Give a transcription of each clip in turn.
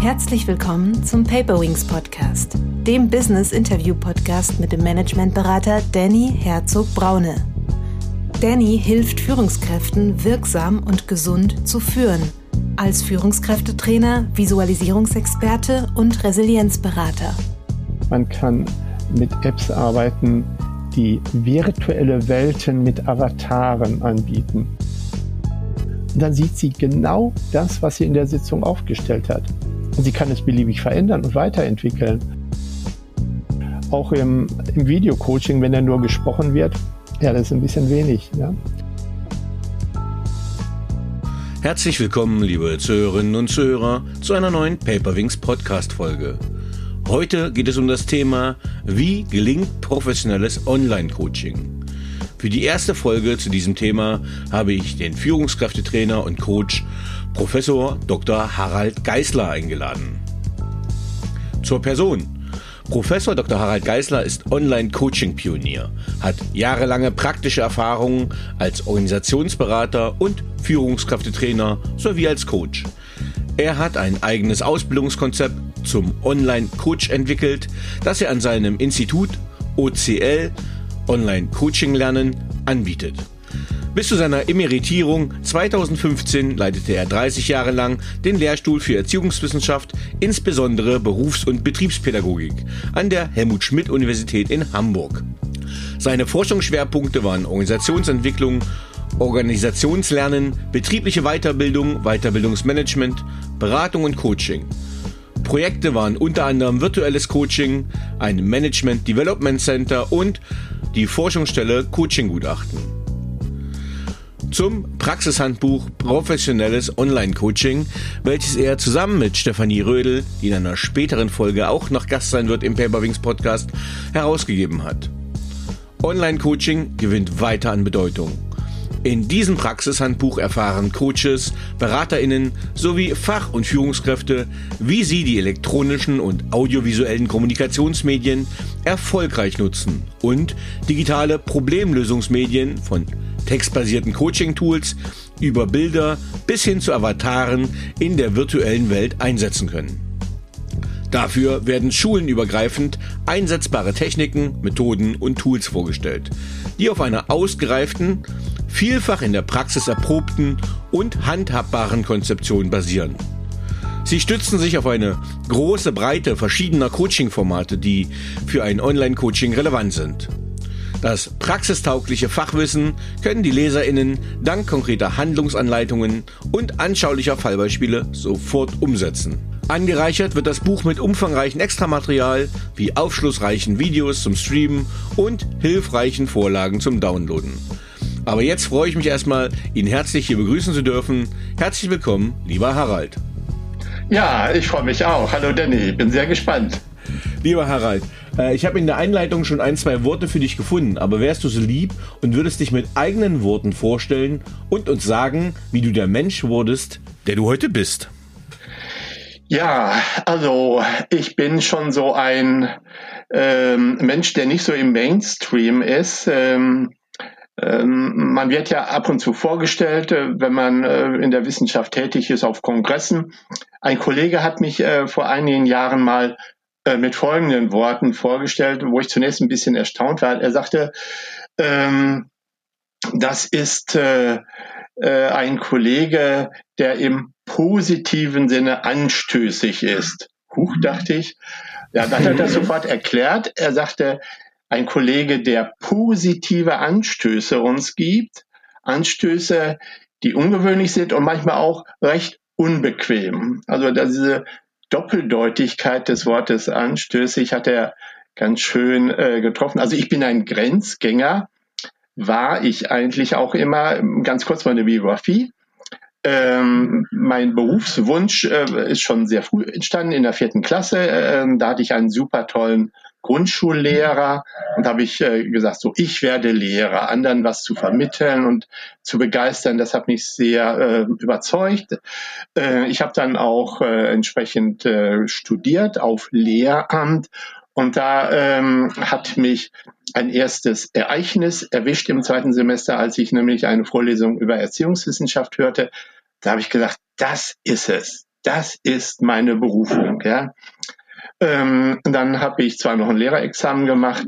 Herzlich willkommen zum Paperwings Podcast, dem Business Interview Podcast mit dem Managementberater Danny Herzog Braune. Danny hilft Führungskräften wirksam und gesund zu führen, als Führungskräftetrainer, Visualisierungsexperte und Resilienzberater. Man kann mit Apps arbeiten, die virtuelle Welten mit Avataren anbieten. Und dann sieht sie genau das, was sie in der Sitzung aufgestellt hat. Und sie kann es beliebig verändern und weiterentwickeln. Auch im, im Videocoaching, wenn er nur gesprochen wird, ja, das ist ein bisschen wenig. Ja. Herzlich willkommen, liebe Zuhörerinnen und Zuhörer, zu einer neuen Paperwings Podcast-Folge. Heute geht es um das Thema, wie gelingt professionelles Online-Coaching. Für die erste Folge zu diesem Thema habe ich den Führungskräftetrainer und Coach Professor Dr. Harald Geisler eingeladen. Zur Person. Professor Dr. Harald Geisler ist Online-Coaching-Pionier, hat jahrelange praktische Erfahrungen als Organisationsberater und Führungskräftetrainer sowie als Coach. Er hat ein eigenes Ausbildungskonzept zum Online-Coach entwickelt, das er an seinem Institut OCL Online-Coaching lernen anbietet. Bis zu seiner Emeritierung 2015 leitete er 30 Jahre lang den Lehrstuhl für Erziehungswissenschaft, insbesondere Berufs- und Betriebspädagogik, an der Helmut Schmidt Universität in Hamburg. Seine Forschungsschwerpunkte waren Organisationsentwicklung, Organisationslernen, betriebliche Weiterbildung, Weiterbildungsmanagement, Beratung und Coaching. Projekte waren unter anderem virtuelles Coaching, ein Management Development Center und die Forschungsstelle Coaching-Gutachten. Zum Praxishandbuch Professionelles Online-Coaching, welches er zusammen mit Stefanie Rödel, die in einer späteren Folge auch noch Gast sein wird im Paperwings Podcast, herausgegeben hat. Online-Coaching gewinnt weiter an Bedeutung. In diesem Praxishandbuch erfahren Coaches, Beraterinnen sowie Fach- und Führungskräfte, wie sie die elektronischen und audiovisuellen Kommunikationsmedien erfolgreich nutzen und digitale Problemlösungsmedien von textbasierten Coaching-Tools über Bilder bis hin zu Avataren in der virtuellen Welt einsetzen können. Dafür werden schulenübergreifend einsetzbare Techniken, Methoden und Tools vorgestellt, die auf einer ausgereiften, vielfach in der Praxis erprobten und handhabbaren Konzeption basieren. Sie stützen sich auf eine große Breite verschiedener Coaching-Formate, die für ein Online-Coaching relevant sind. Das praxistaugliche Fachwissen können die LeserInnen dank konkreter Handlungsanleitungen und anschaulicher Fallbeispiele sofort umsetzen. Angereichert wird das Buch mit umfangreichen Extramaterial wie aufschlussreichen Videos zum Streamen und hilfreichen Vorlagen zum Downloaden. Aber jetzt freue ich mich erstmal, ihn herzlich hier begrüßen zu dürfen. Herzlich willkommen, lieber Harald. Ja, ich freue mich auch. Hallo Danny, bin sehr gespannt. Lieber Harald, äh, ich habe in der Einleitung schon ein, zwei Worte für dich gefunden, aber wärst du so lieb und würdest dich mit eigenen Worten vorstellen und uns sagen, wie du der Mensch wurdest, der du heute bist? Ja, also ich bin schon so ein ähm, Mensch, der nicht so im Mainstream ist. Ähm, ähm, man wird ja ab und zu vorgestellt, äh, wenn man äh, in der Wissenschaft tätig ist, auf Kongressen. Ein Kollege hat mich vor einigen Jahren mal mit folgenden Worten vorgestellt, wo ich zunächst ein bisschen erstaunt war. Er sagte, ähm, das ist ein Kollege, der im positiven Sinne anstößig ist. Huch, dachte ich. Ja, dann hat er das sofort erklärt. Er sagte, ein Kollege, der positive Anstöße uns gibt, Anstöße, die ungewöhnlich sind und manchmal auch recht unbequem. Also diese Doppeldeutigkeit des Wortes anstößig hat er ganz schön äh, getroffen. Also ich bin ein Grenzgänger, war ich eigentlich auch immer, ganz kurz meine Biografie. Ähm, mein Berufswunsch äh, ist schon sehr früh entstanden, in der vierten Klasse. Ähm, da hatte ich einen super tollen Grundschullehrer und habe ich äh, gesagt, so ich werde Lehrer, anderen was zu vermitteln und zu begeistern. Das hat mich sehr äh, überzeugt. Äh, ich habe dann auch äh, entsprechend äh, studiert auf Lehramt und da ähm, hat mich ein erstes Ereignis erwischt im zweiten Semester, als ich nämlich eine Vorlesung über Erziehungswissenschaft hörte. Da habe ich gesagt, das ist es. das ist meine Berufung. Ja. Ähm, dann habe ich zwar noch ein Lehrerexamen gemacht,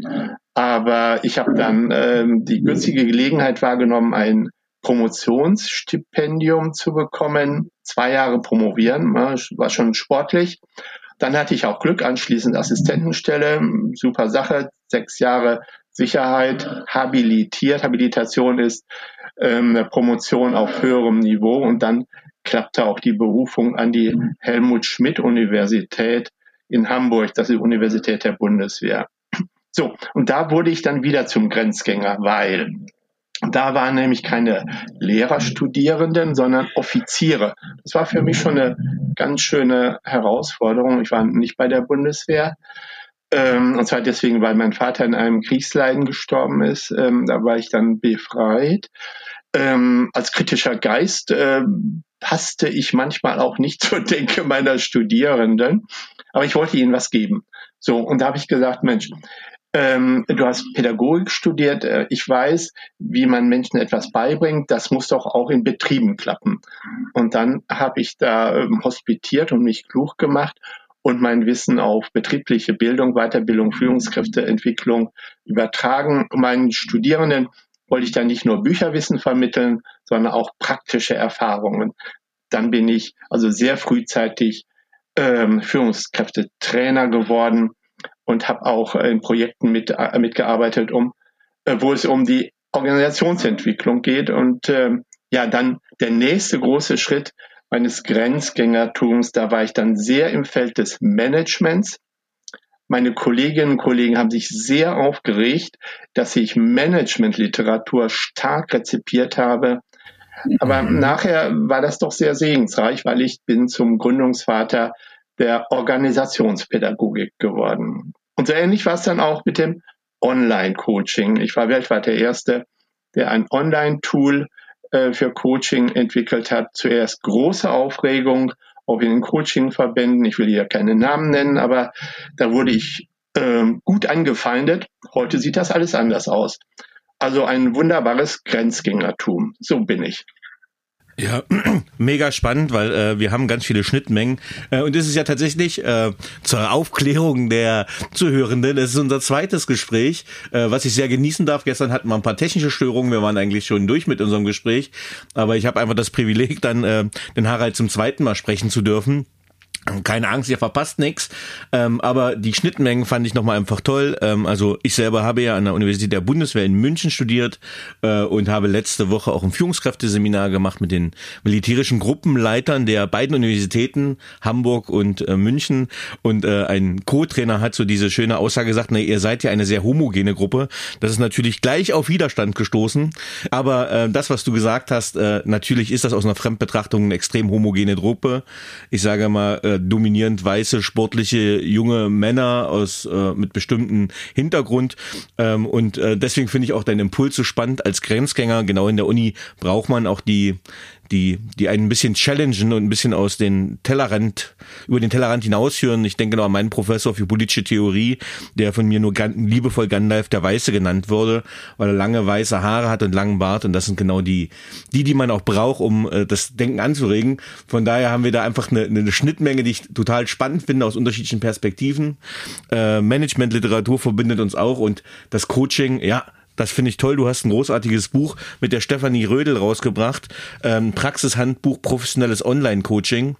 aber ich habe dann ähm, die günstige Gelegenheit wahrgenommen, ein Promotionsstipendium zu bekommen, zwei Jahre promovieren, war schon sportlich. Dann hatte ich auch Glück, anschließend Assistentenstelle, super Sache, sechs Jahre Sicherheit, habilitiert. Habilitation ist ähm, eine Promotion auf höherem Niveau und dann klappte auch die Berufung an die Helmut Schmidt Universität in Hamburg, das ist die Universität der Bundeswehr. So, und da wurde ich dann wieder zum Grenzgänger, weil da waren nämlich keine Lehrerstudierenden, sondern Offiziere. Das war für mich schon eine ganz schöne Herausforderung. Ich war nicht bei der Bundeswehr. Ähm, und zwar deswegen, weil mein Vater in einem Kriegsleiden gestorben ist. Ähm, da war ich dann befreit. Ähm, als kritischer Geist äh, passte ich manchmal auch nicht zur Denke meiner Studierenden. Aber ich wollte ihnen was geben. So, und da habe ich gesagt, Mensch, ähm, du hast Pädagogik studiert. Äh, ich weiß, wie man Menschen etwas beibringt. Das muss doch auch in Betrieben klappen. Und dann habe ich da ähm, hospitiert und mich klug gemacht und mein Wissen auf betriebliche Bildung, Weiterbildung, Führungskräfteentwicklung übertragen. Meinen Studierenden wollte ich da nicht nur Bücherwissen vermitteln, sondern auch praktische Erfahrungen. Dann bin ich also sehr frühzeitig ähm, Führungskräftetrainer geworden und habe auch in Projekten mit, äh, mitgearbeitet, um, äh, wo es um die Organisationsentwicklung geht. Und äh, ja, dann der nächste große Schritt meines Grenzgängertums, da war ich dann sehr im Feld des Managements. Meine Kolleginnen und Kollegen haben sich sehr aufgeregt, dass ich Managementliteratur stark rezipiert habe. Aber mhm. nachher war das doch sehr segensreich, weil ich bin zum Gründungsvater der Organisationspädagogik geworden. Und so ähnlich war es dann auch mit dem Online-Coaching. Ich war weltweit der Erste, der ein Online-Tool äh, für Coaching entwickelt hat. Zuerst große Aufregung, auch in den Coaching-Verbänden. Ich will hier keine Namen nennen, aber da wurde ich äh, gut angefeindet. Heute sieht das alles anders aus. Also ein wunderbares Grenzgängertum. So bin ich. Ja, mega spannend, weil äh, wir haben ganz viele Schnittmengen. Äh, und das ist ja tatsächlich äh, zur Aufklärung der Zuhörenden. Das ist unser zweites Gespräch, äh, was ich sehr genießen darf. Gestern hatten wir ein paar technische Störungen. Wir waren eigentlich schon durch mit unserem Gespräch. Aber ich habe einfach das Privileg, dann äh, den Harald zum zweiten Mal sprechen zu dürfen. Keine Angst, ihr verpasst nichts. Ähm, aber die Schnittmengen fand ich nochmal einfach toll. Ähm, also ich selber habe ja an der Universität der Bundeswehr in München studiert äh, und habe letzte Woche auch ein Führungskräfteseminar gemacht mit den militärischen Gruppenleitern der beiden Universitäten, Hamburg und äh, München. Und äh, ein Co-Trainer hat so diese schöne Aussage gesagt, na, ihr seid ja eine sehr homogene Gruppe. Das ist natürlich gleich auf Widerstand gestoßen. Aber äh, das, was du gesagt hast, äh, natürlich ist das aus einer Fremdbetrachtung eine extrem homogene Gruppe. Ich sage mal, äh, dominierend weiße, sportliche, junge Männer aus äh, mit bestimmten Hintergrund. Ähm, und äh, deswegen finde ich auch deinen Impuls so spannend. Als Grenzgänger, genau in der Uni, braucht man auch die die, die einen ein bisschen challengen und ein bisschen aus den Tellerrand, über den Tellerrand hinausführen. Ich denke noch an meinen Professor für politische Theorie, der von mir nur liebevoll Gandalf der Weiße genannt wurde, weil er lange weiße Haare hat und langen Bart und das sind genau die, die, die man auch braucht, um äh, das Denken anzuregen. Von daher haben wir da einfach eine, eine Schnittmenge, die ich total spannend finde aus unterschiedlichen Perspektiven. Äh, Management-Literatur verbindet uns auch und das Coaching, ja, das finde ich toll. Du hast ein großartiges Buch mit der Stefanie Rödel rausgebracht. Ähm, Praxishandbuch professionelles Online-Coaching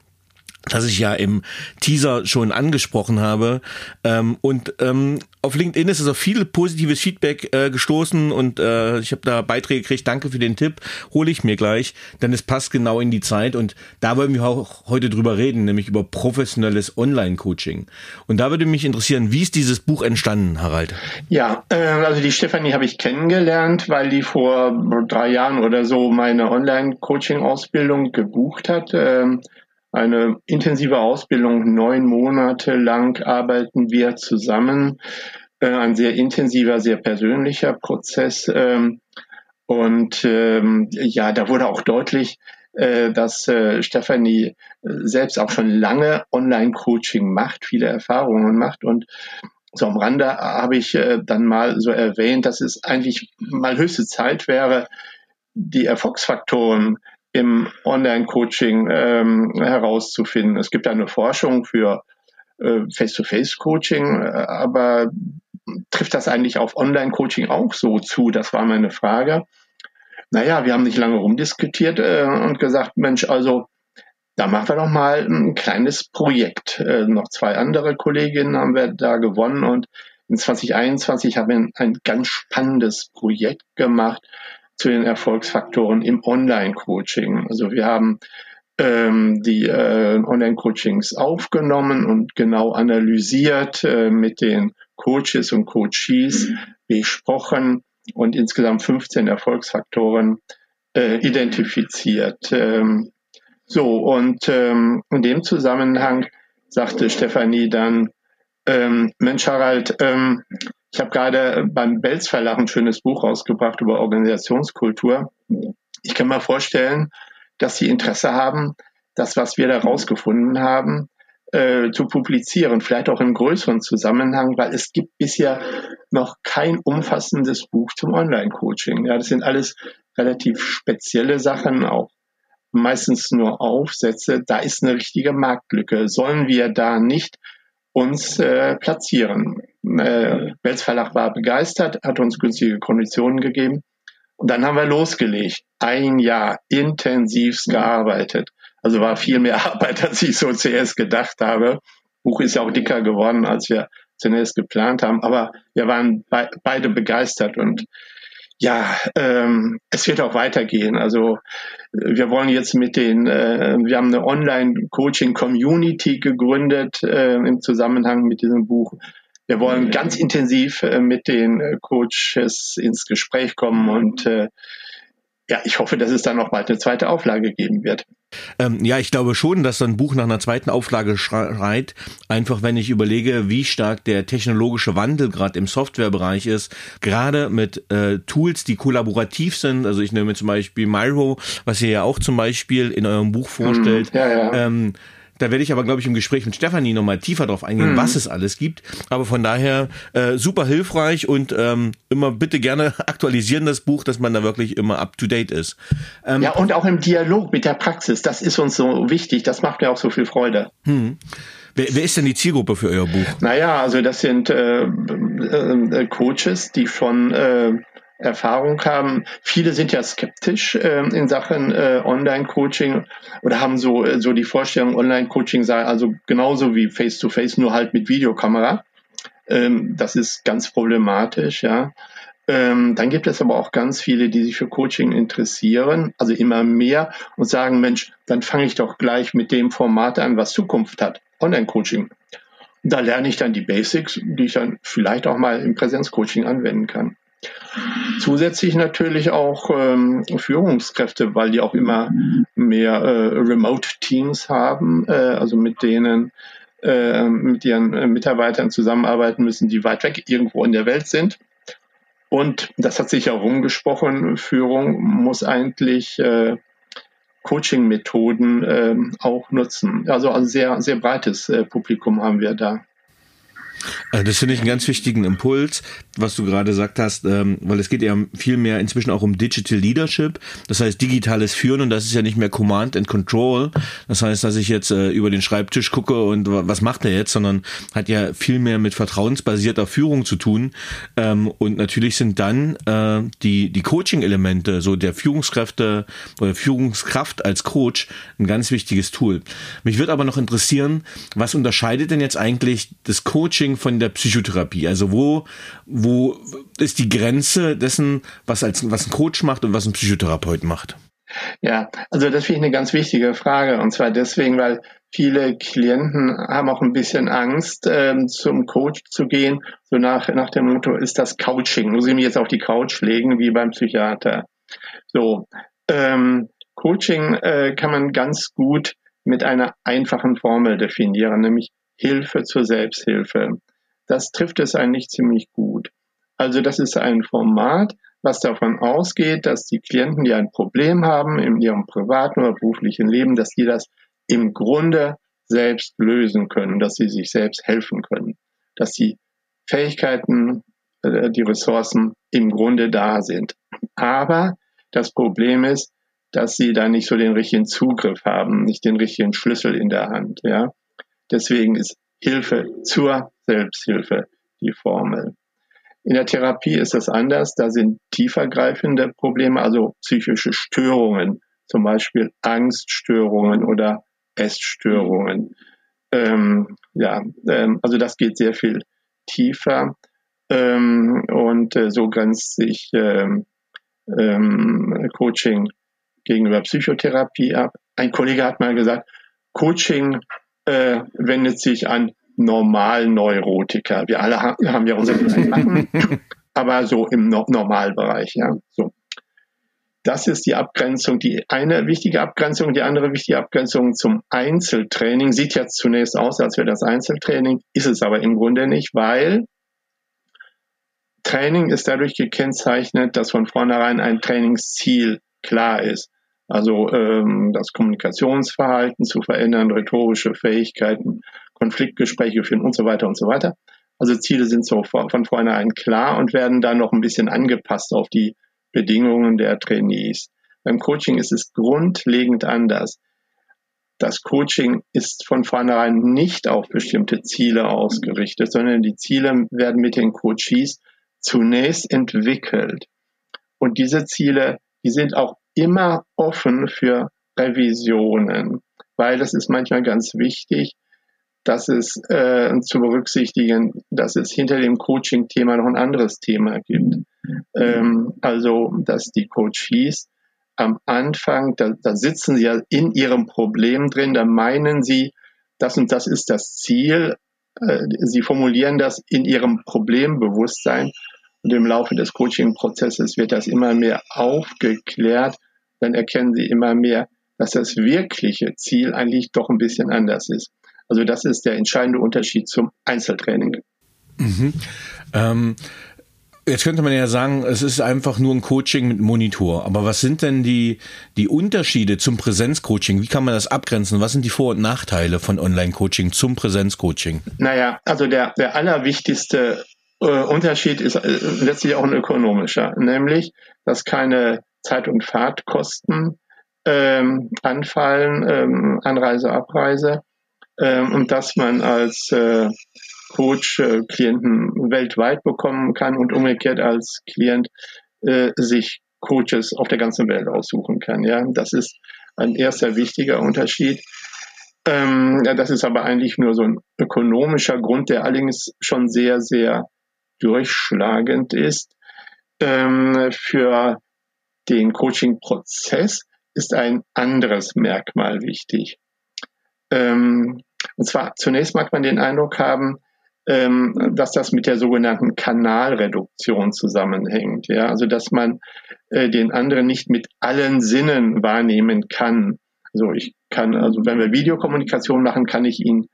das ich ja im Teaser schon angesprochen habe. Ähm, und ähm, auf LinkedIn ist es auf viel positives Feedback äh, gestoßen und äh, ich habe da Beiträge gekriegt. Danke für den Tipp. Hole ich mir gleich, denn es passt genau in die Zeit und da wollen wir auch heute drüber reden, nämlich über professionelles Online-Coaching. Und da würde mich interessieren, wie ist dieses Buch entstanden, Harald? Ja, äh, also die Stefanie habe ich kennengelernt, weil die vor drei Jahren oder so meine Online-Coaching-Ausbildung gebucht hat. Ähm, eine intensive Ausbildung. Neun Monate lang arbeiten wir zusammen. Äh, ein sehr intensiver, sehr persönlicher Prozess. Ähm, und ähm, ja, da wurde auch deutlich, äh, dass äh, Stefanie selbst auch schon lange Online-Coaching macht, viele Erfahrungen macht und so am Rande habe ich dann mal so erwähnt, dass es eigentlich mal höchste Zeit wäre, die Erfolgsfaktoren im Online-Coaching ähm, herauszufinden. Es gibt eine Forschung für äh, Face-to-Face-Coaching, äh, aber trifft das eigentlich auf Online-Coaching auch so zu? Das war meine Frage. Naja, wir haben nicht lange rumdiskutiert äh, und gesagt, Mensch, also da machen wir doch mal ein kleines Projekt. Äh, noch zwei andere Kolleginnen haben wir da gewonnen und in 2021 haben wir ein ganz spannendes Projekt gemacht zu den Erfolgsfaktoren im Online-Coaching. Also wir haben ähm, die äh, Online-Coachings aufgenommen und genau analysiert äh, mit den Coaches und Coaches besprochen und insgesamt 15 Erfolgsfaktoren äh, identifiziert. Ähm, so, und ähm, in dem Zusammenhang sagte Stefanie dann, ähm, Mensch Harald, ähm, ich habe gerade beim Belz Verlag ein schönes Buch rausgebracht über Organisationskultur. Ich kann mir vorstellen, dass Sie Interesse haben, das, was wir da rausgefunden haben, äh, zu publizieren, vielleicht auch im größeren Zusammenhang, weil es gibt bisher noch kein umfassendes Buch zum Online-Coaching. Ja, das sind alles relativ spezielle Sachen, auch meistens nur Aufsätze. Da ist eine richtige Marktlücke. Sollen wir da nicht uns äh, platzieren? Äh, Welz Verlag war begeistert, hat uns günstige Konditionen gegeben. Und dann haben wir losgelegt. Ein Jahr intensivst gearbeitet. Also war viel mehr Arbeit, als ich so zuerst gedacht habe. Buch ist ja auch dicker geworden, als wir zunächst geplant haben. Aber wir waren be beide begeistert und ja, ähm, es wird auch weitergehen. Also wir wollen jetzt mit den, äh, wir haben eine Online-Coaching-Community gegründet äh, im Zusammenhang mit diesem Buch. Wir wollen ganz intensiv äh, mit den äh, Coaches ins Gespräch kommen und äh, ja, ich hoffe, dass es dann noch bald eine zweite Auflage geben wird. Ähm, ja, ich glaube schon, dass so ein Buch nach einer zweiten Auflage schreit. Einfach wenn ich überlege, wie stark der technologische Wandel gerade im Softwarebereich ist. Gerade mit äh, Tools, die kollaborativ sind. Also ich nehme zum Beispiel Miro, was ihr ja auch zum Beispiel in eurem Buch vorstellt. Mm, ja, ja. Ähm, da werde ich aber, glaube ich, im Gespräch mit Stefanie nochmal tiefer drauf eingehen, mhm. was es alles gibt. Aber von daher äh, super hilfreich und ähm, immer bitte gerne aktualisieren das Buch, dass man da wirklich immer up to date ist. Ähm, ja, und auch im Dialog mit der Praxis. Das ist uns so wichtig. Das macht mir auch so viel Freude. Mhm. Wer, wer ist denn die Zielgruppe für euer Buch? Naja, also das sind äh, äh, Coaches, die von äh, Erfahrung haben. Viele sind ja skeptisch äh, in Sachen äh, Online-Coaching oder haben so, äh, so die Vorstellung, Online-Coaching sei also genauso wie Face-to-Face, -face, nur halt mit Videokamera. Ähm, das ist ganz problematisch, ja. Ähm, dann gibt es aber auch ganz viele, die sich für Coaching interessieren, also immer mehr und sagen, Mensch, dann fange ich doch gleich mit dem Format an, was Zukunft hat, Online-Coaching. Da lerne ich dann die Basics, die ich dann vielleicht auch mal im Präsenzcoaching anwenden kann. Zusätzlich natürlich auch ähm, Führungskräfte, weil die auch immer mehr äh, Remote-Teams haben, äh, also mit denen äh, mit ihren äh, Mitarbeitern zusammenarbeiten müssen, die weit weg irgendwo in der Welt sind. Und das hat sich ja rumgesprochen, Führung muss eigentlich äh, Coaching-Methoden äh, auch nutzen. Also ein sehr, sehr breites äh, Publikum haben wir da. Also das finde ich einen ganz wichtigen Impuls, was du gerade gesagt hast, ähm, weil es geht ja viel mehr inzwischen auch um Digital Leadership, das heißt digitales Führen und das ist ja nicht mehr Command and Control. Das heißt, dass ich jetzt äh, über den Schreibtisch gucke und was macht er jetzt, sondern hat ja viel mehr mit vertrauensbasierter Führung zu tun. Ähm, und natürlich sind dann äh, die, die Coaching-Elemente, so der Führungskräfte oder Führungskraft als Coach ein ganz wichtiges Tool. Mich würde aber noch interessieren, was unterscheidet denn jetzt eigentlich das Coaching Coaching von der Psychotherapie? Also wo, wo ist die Grenze dessen, was als, was ein Coach macht und was ein Psychotherapeut macht? Ja, also das finde ich eine ganz wichtige Frage. Und zwar deswegen, weil viele Klienten haben auch ein bisschen Angst, ähm, zum Coach zu gehen. So nach, nach dem Motto, ist das Couching? Muss ich mich jetzt auf die Couch legen, wie beim Psychiater? So, ähm, Coaching äh, kann man ganz gut mit einer einfachen Formel definieren, nämlich Hilfe zur Selbsthilfe. Das trifft es eigentlich ziemlich gut. Also das ist ein Format, was davon ausgeht, dass die Klienten, die ein Problem haben in ihrem privaten oder beruflichen Leben, dass die das im Grunde selbst lösen können, dass sie sich selbst helfen können, dass die Fähigkeiten, äh, die Ressourcen im Grunde da sind. Aber das Problem ist, dass sie da nicht so den richtigen Zugriff haben, nicht den richtigen Schlüssel in der Hand. Ja, deswegen ist Hilfe zur Selbsthilfe die Formel. In der Therapie ist das anders. Da sind tiefergreifende Probleme, also psychische Störungen, zum Beispiel Angststörungen oder Essstörungen. Ähm, ja, ähm, also das geht sehr viel tiefer ähm, und äh, so grenzt sich ähm, ähm, Coaching gegenüber Psychotherapie ab. Ein Kollege hat mal gesagt, Coaching äh, wendet sich an Normalneurotiker. Wir alle haben, haben ja unsere Sachen, aber so im no Normalbereich, ja. So. Das ist die Abgrenzung, die eine wichtige Abgrenzung. Die andere wichtige Abgrenzung zum Einzeltraining sieht jetzt zunächst aus, als wäre das Einzeltraining, ist es aber im Grunde nicht, weil Training ist dadurch gekennzeichnet, dass von vornherein ein Trainingsziel klar ist. Also ähm, das Kommunikationsverhalten zu verändern, rhetorische Fähigkeiten, Konfliktgespräche führen und so weiter und so weiter. Also Ziele sind so von vornherein klar und werden dann noch ein bisschen angepasst auf die Bedingungen der Trainees. Beim Coaching ist es grundlegend anders. Das Coaching ist von vornherein nicht auf bestimmte Ziele ausgerichtet, sondern die Ziele werden mit den Coaches zunächst entwickelt. Und diese Ziele, die sind auch immer offen für Revisionen, weil das ist manchmal ganz wichtig, dass es äh, zu berücksichtigen, dass es hinter dem Coaching-Thema noch ein anderes Thema gibt. Ähm, also, dass die Coaches am Anfang, da, da sitzen sie ja in ihrem Problem drin, da meinen sie, das und das ist das Ziel. Äh, sie formulieren das in ihrem Problembewusstsein und im Laufe des Coaching-Prozesses wird das immer mehr aufgeklärt. Dann erkennen sie immer mehr, dass das wirkliche Ziel eigentlich doch ein bisschen anders ist. Also das ist der entscheidende Unterschied zum Einzeltraining. Mhm. Ähm, jetzt könnte man ja sagen, es ist einfach nur ein Coaching mit Monitor. Aber was sind denn die, die Unterschiede zum Präsenzcoaching? Wie kann man das abgrenzen? Was sind die Vor- und Nachteile von Online-Coaching zum Präsenzcoaching? Naja, also der, der allerwichtigste äh, Unterschied ist äh, letztlich auch ein ökonomischer, nämlich, dass keine Zeit- und Fahrtkosten ähm, anfallen, ähm, Anreise, Abreise, ähm, und dass man als äh, Coach äh, Klienten weltweit bekommen kann und umgekehrt als Klient äh, sich Coaches auf der ganzen Welt aussuchen kann. Ja, das ist ein erster wichtiger Unterschied. Ähm, ja, das ist aber eigentlich nur so ein ökonomischer Grund, der allerdings schon sehr, sehr durchschlagend ist. Ähm, für den Coaching-Prozess ist ein anderes Merkmal wichtig. Ähm, und zwar zunächst mag man den Eindruck haben, ähm, dass das mit der sogenannten Kanalreduktion zusammenhängt. Ja? Also dass man äh, den anderen nicht mit allen Sinnen wahrnehmen kann. Also ich kann, also wenn wir Videokommunikation machen, kann ich ihn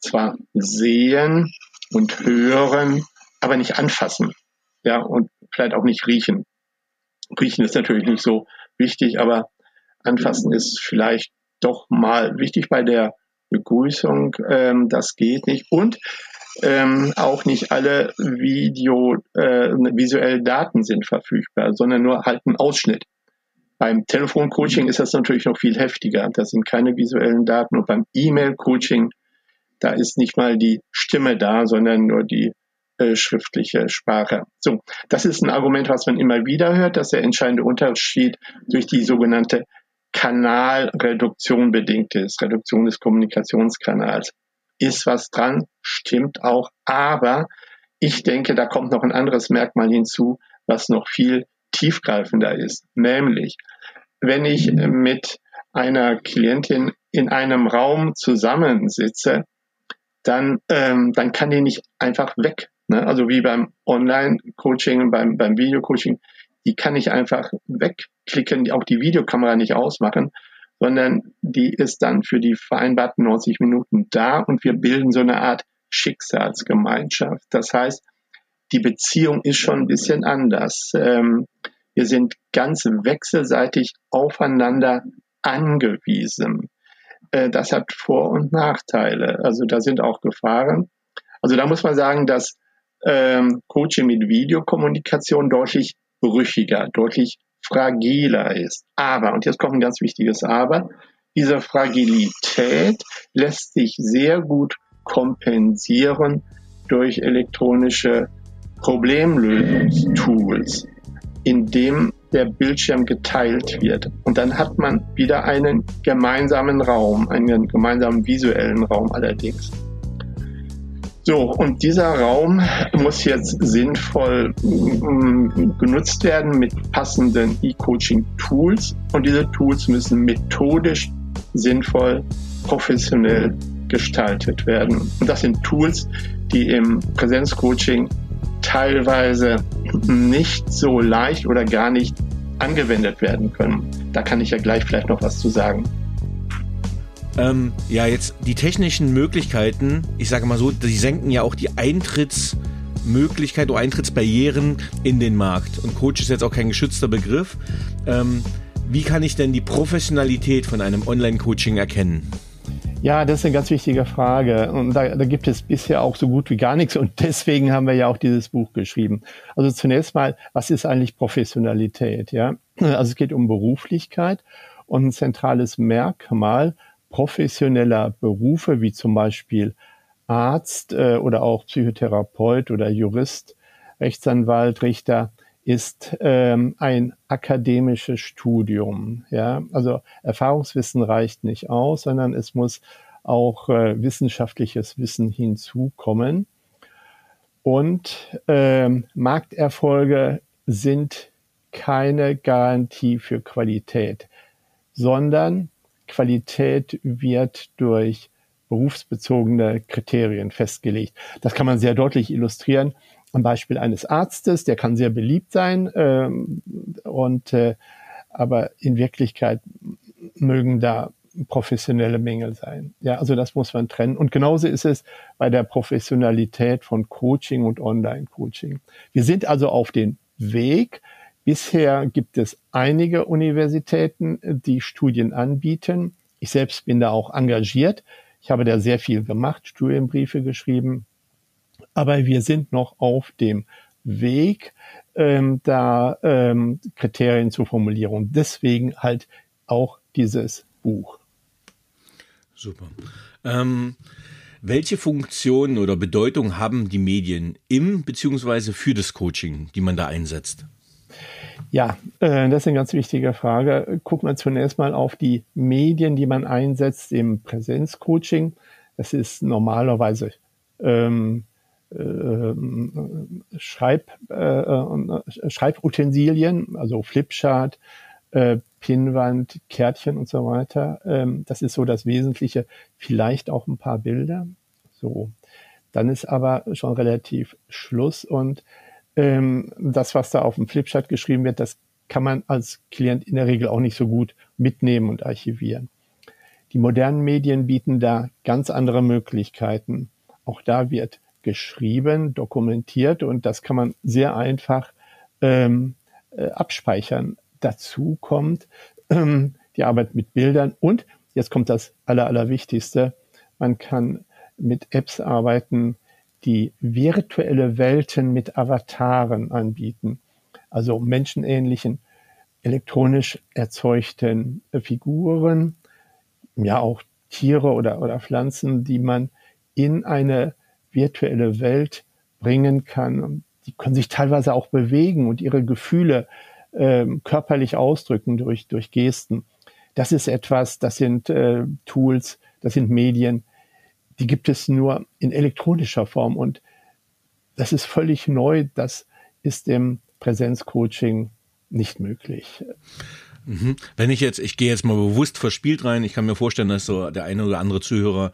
zwar sehen und hören, aber nicht anfassen. Ja, und vielleicht auch nicht riechen. Riechen ist natürlich nicht so wichtig, aber anfassen ist vielleicht doch mal wichtig bei der Begrüßung, ähm, das geht nicht. Und ähm, auch nicht alle Video, äh, visuellen Daten sind verfügbar, sondern nur halt ein Ausschnitt. Beim Telefoncoaching ist das natürlich noch viel heftiger. Da sind keine visuellen Daten. Und beim E-Mail-Coaching, da ist nicht mal die Stimme da, sondern nur die äh, schriftliche Sprache. So, das ist ein Argument, was man immer wieder hört, dass der entscheidende Unterschied durch die sogenannte Kanalreduktion bedingt ist, Reduktion des Kommunikationskanals. Ist was dran, stimmt auch, aber ich denke, da kommt noch ein anderes Merkmal hinzu, was noch viel tiefgreifender ist, nämlich wenn ich mit einer Klientin in einem Raum zusammensitze, dann, ähm, dann kann die nicht einfach weg. Ne? Also wie beim Online-Coaching, beim, beim Video-Coaching, die kann ich einfach wegklicken, auch die Videokamera nicht ausmachen, sondern die ist dann für die vereinbarten 90 Minuten da und wir bilden so eine Art Schicksalsgemeinschaft. Das heißt, die Beziehung ist schon ein bisschen anders. Ähm, wir sind ganz wechselseitig aufeinander angewiesen. Äh, das hat Vor- und Nachteile. Also da sind auch Gefahren. Also da muss man sagen, dass ähm, Coaching mit Videokommunikation deutlich brüchiger, deutlich fragiler ist. Aber, und jetzt kommt ein ganz wichtiges Aber, diese Fragilität lässt sich sehr gut kompensieren durch elektronische Problemlösungstools, indem der Bildschirm geteilt wird. Und dann hat man wieder einen gemeinsamen Raum, einen gemeinsamen visuellen Raum allerdings. So, und dieser Raum muss jetzt sinnvoll mm, genutzt werden mit passenden E-Coaching-Tools. Und diese Tools müssen methodisch sinnvoll, professionell gestaltet werden. Und das sind Tools, die im Präsenzcoaching teilweise nicht so leicht oder gar nicht angewendet werden können. Da kann ich ja gleich vielleicht noch was zu sagen. Ähm, ja, jetzt die technischen Möglichkeiten, ich sage mal so, die senken ja auch die Eintrittsmöglichkeit oder Eintrittsbarrieren in den Markt. Und Coach ist jetzt auch kein geschützter Begriff. Ähm, wie kann ich denn die Professionalität von einem Online-Coaching erkennen? Ja, das ist eine ganz wichtige Frage. Und da, da gibt es bisher auch so gut wie gar nichts. Und deswegen haben wir ja auch dieses Buch geschrieben. Also zunächst mal, was ist eigentlich Professionalität? Ja, also es geht um Beruflichkeit und ein zentrales Merkmal professioneller Berufe, wie zum Beispiel Arzt äh, oder auch Psychotherapeut oder Jurist, Rechtsanwalt, Richter, ist ähm, ein akademisches Studium. Ja, also Erfahrungswissen reicht nicht aus, sondern es muss auch äh, wissenschaftliches Wissen hinzukommen. Und ähm, Markterfolge sind keine Garantie für Qualität, sondern Qualität wird durch berufsbezogene Kriterien festgelegt. Das kann man sehr deutlich illustrieren am Beispiel eines Arztes, der kann sehr beliebt sein, ähm, und äh, aber in Wirklichkeit mögen da professionelle Mängel sein. Ja, also das muss man trennen. Und genauso ist es bei der Professionalität von Coaching und Online-Coaching. Wir sind also auf dem Weg. Bisher gibt es einige Universitäten, die Studien anbieten. Ich selbst bin da auch engagiert. Ich habe da sehr viel gemacht, Studienbriefe geschrieben. Aber wir sind noch auf dem Weg, ähm, da ähm, Kriterien zu formulieren. Deswegen halt auch dieses Buch. Super. Ähm, welche Funktionen oder Bedeutung haben die Medien im beziehungsweise für das Coaching, die man da einsetzt? Ja, äh, das ist eine ganz wichtige Frage. Guckt man zunächst mal auf die Medien, die man einsetzt im Präsenzcoaching. Das ist normalerweise ähm, äh, Schreib, äh, Schreibutensilien, also Flipchart, äh, Pinnwand, Kärtchen und so weiter. Ähm, das ist so das Wesentliche. Vielleicht auch ein paar Bilder. So. Dann ist aber schon relativ Schluss und ähm, das, was da auf dem Flipchart geschrieben wird, das kann man als Klient in der Regel auch nicht so gut mitnehmen und archivieren. Die modernen Medien bieten da ganz andere Möglichkeiten. Auch da wird geschrieben, dokumentiert und das kann man sehr einfach ähm, äh, abspeichern. Dazu kommt ähm, die Arbeit mit Bildern und jetzt kommt das Aller, Allerwichtigste. Man kann mit Apps arbeiten, die virtuelle Welten mit Avataren anbieten, also menschenähnlichen, elektronisch erzeugten Figuren, ja auch Tiere oder, oder Pflanzen, die man in eine virtuelle Welt bringen kann. Die können sich teilweise auch bewegen und ihre Gefühle äh, körperlich ausdrücken durch, durch Gesten. Das ist etwas, das sind äh, Tools, das sind Medien, die gibt es nur in elektronischer Form und das ist völlig neu. Das ist im Präsenzcoaching nicht möglich. Mhm. Wenn ich jetzt, ich gehe jetzt mal bewusst verspielt rein, ich kann mir vorstellen, dass so der eine oder andere Zuhörer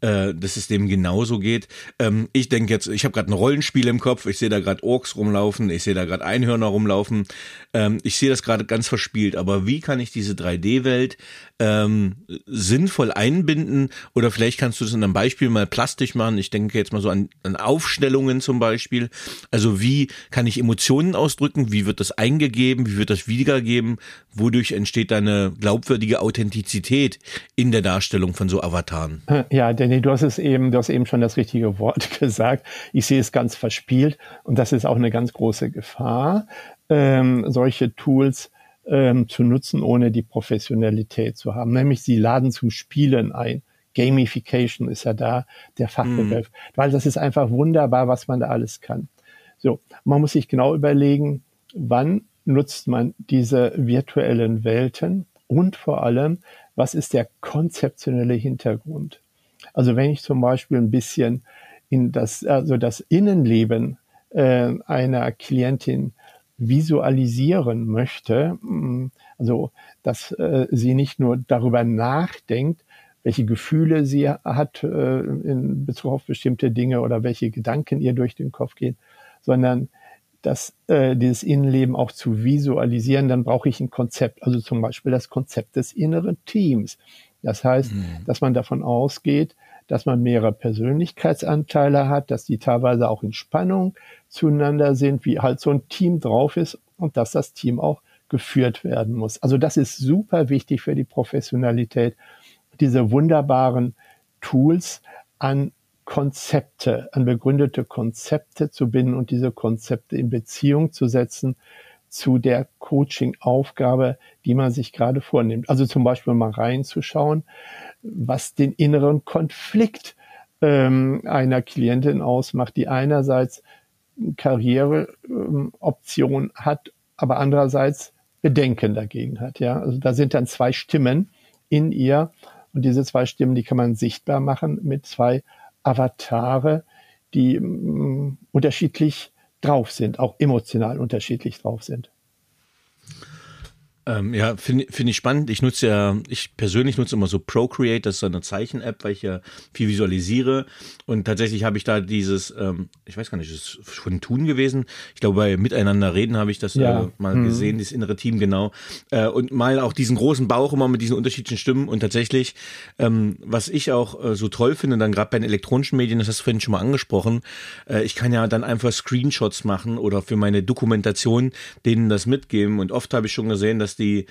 äh, dass es dem genauso geht. Ähm, ich denke jetzt, ich habe gerade ein Rollenspiel im Kopf, ich sehe da gerade Orks rumlaufen, ich sehe da gerade Einhörner rumlaufen. Ähm, ich sehe das gerade ganz verspielt, aber wie kann ich diese 3D-Welt ähm, sinnvoll einbinden? Oder vielleicht kannst du das in einem Beispiel mal plastisch machen. Ich denke jetzt mal so an, an Aufstellungen zum Beispiel. Also wie kann ich Emotionen ausdrücken? Wie wird das eingegeben? Wie wird das wiedergegeben? Wodurch entsteht eine glaubwürdige Authentizität in der Darstellung von so Avataren? Ja, Danny, du hast es eben, du hast eben schon das richtige Wort gesagt. Ich sehe es ganz verspielt und das ist auch eine ganz große Gefahr. Ähm, solche Tools ähm, zu nutzen, ohne die Professionalität zu haben. Nämlich sie laden zum Spielen ein. Gamification ist ja da der Fachbegriff, mm. weil das ist einfach wunderbar, was man da alles kann. So, man muss sich genau überlegen, wann nutzt man diese virtuellen Welten und vor allem, was ist der konzeptionelle Hintergrund? Also wenn ich zum Beispiel ein bisschen in das, also das Innenleben äh, einer Klientin visualisieren möchte, mm, also dass äh, sie nicht nur darüber nachdenkt, welche Gefühle sie hat äh, in Bezug auf bestimmte Dinge oder welche Gedanken ihr durch den Kopf gehen, sondern dass äh, dieses Innenleben auch zu visualisieren, dann brauche ich ein Konzept, also zum Beispiel das Konzept des inneren Teams. Das heißt, mhm. dass man davon ausgeht, dass man mehrere Persönlichkeitsanteile hat, dass die teilweise auch in Spannung zueinander sind, wie halt so ein Team drauf ist und dass das Team auch geführt werden muss. Also das ist super wichtig für die Professionalität, diese wunderbaren Tools an Konzepte, an begründete Konzepte zu binden und diese Konzepte in Beziehung zu setzen zu der Coaching-Aufgabe, die man sich gerade vornimmt. Also zum Beispiel mal reinzuschauen, was den inneren Konflikt ähm, einer Klientin ausmacht, die einerseits Karriereoption ähm, hat, aber andererseits Bedenken dagegen hat. Ja, also da sind dann zwei Stimmen in ihr und diese zwei Stimmen, die kann man sichtbar machen mit zwei Avatare, die ähm, unterschiedlich drauf sind, auch emotional unterschiedlich drauf sind. Ähm, ja, finde find ich spannend. Ich nutze ja, ich persönlich nutze immer so Procreate, das ist so eine Zeichen-App, weil ich ja viel visualisiere. Und tatsächlich habe ich da dieses, ähm, ich weiß gar nicht, ist es schon Tun gewesen. Ich glaube, bei Miteinander reden habe ich das ja. äh, mal mhm. gesehen, dieses innere Team genau. Äh, und mal auch diesen großen Bauch immer mit diesen unterschiedlichen Stimmen. Und tatsächlich, ähm, was ich auch äh, so toll finde, dann gerade bei den elektronischen Medien, das hast du vorhin schon mal angesprochen, äh, ich kann ja dann einfach Screenshots machen oder für meine Dokumentation denen das mitgeben. Und oft habe ich schon gesehen, dass die,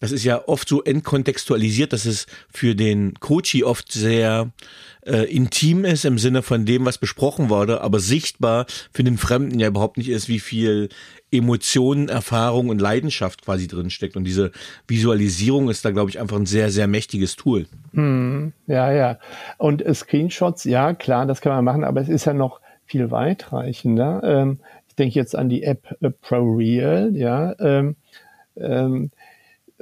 das ist ja oft so entkontextualisiert, dass es für den Coachie oft sehr äh, intim ist im Sinne von dem, was besprochen wurde, aber sichtbar für den Fremden ja überhaupt nicht ist, wie viel Emotionen, Erfahrung und Leidenschaft quasi drin steckt. Und diese Visualisierung ist da, glaube ich, einfach ein sehr, sehr mächtiges Tool. Hm, ja, ja. Und Screenshots, ja, klar, das kann man machen, aber es ist ja noch viel weitreichender. Ähm, ich denke jetzt an die App äh, ProReal, ja. Ähm, ähm,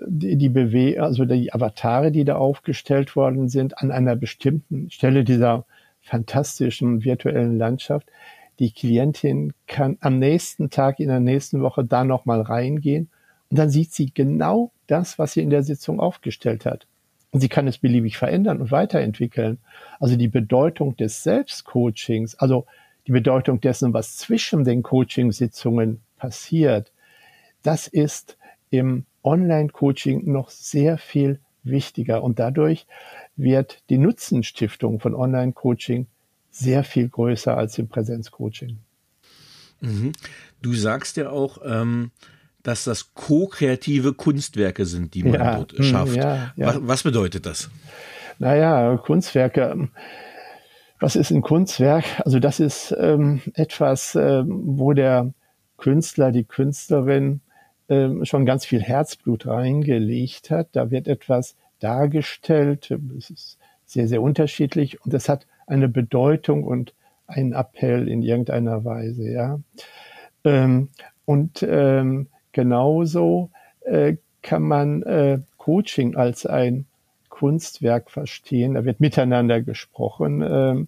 die, die Bewe also die Avatare, die da aufgestellt worden sind, an einer bestimmten Stelle dieser fantastischen virtuellen Landschaft. Die Klientin kann am nächsten Tag in der nächsten Woche da nochmal reingehen und dann sieht sie genau das, was sie in der Sitzung aufgestellt hat. Und sie kann es beliebig verändern und weiterentwickeln. Also die Bedeutung des Selbstcoachings, also die Bedeutung dessen, was zwischen den Coachingsitzungen passiert, das ist im Online-Coaching noch sehr viel wichtiger und dadurch wird die Nutzenstiftung von Online-Coaching sehr viel größer als im Präsenzcoaching. Mhm. Du sagst ja auch, ähm, dass das ko-kreative Kunstwerke sind, die man ja, dort hm, schafft. Ja, ja. Was, was, bedeutet das? Naja, Kunstwerke. Ähm, was ist ein Kunstwerk? Also das ist ähm, etwas, ähm, wo der Künstler, die Künstlerin ähm, schon ganz viel Herzblut reingelegt hat. Da wird etwas dargestellt. Es ist sehr, sehr unterschiedlich und es hat eine Bedeutung und einen Appell in irgendeiner Weise, ja. Ähm, und ähm, genauso äh, kann man äh, Coaching als ein Kunstwerk verstehen. Da wird miteinander gesprochen. Das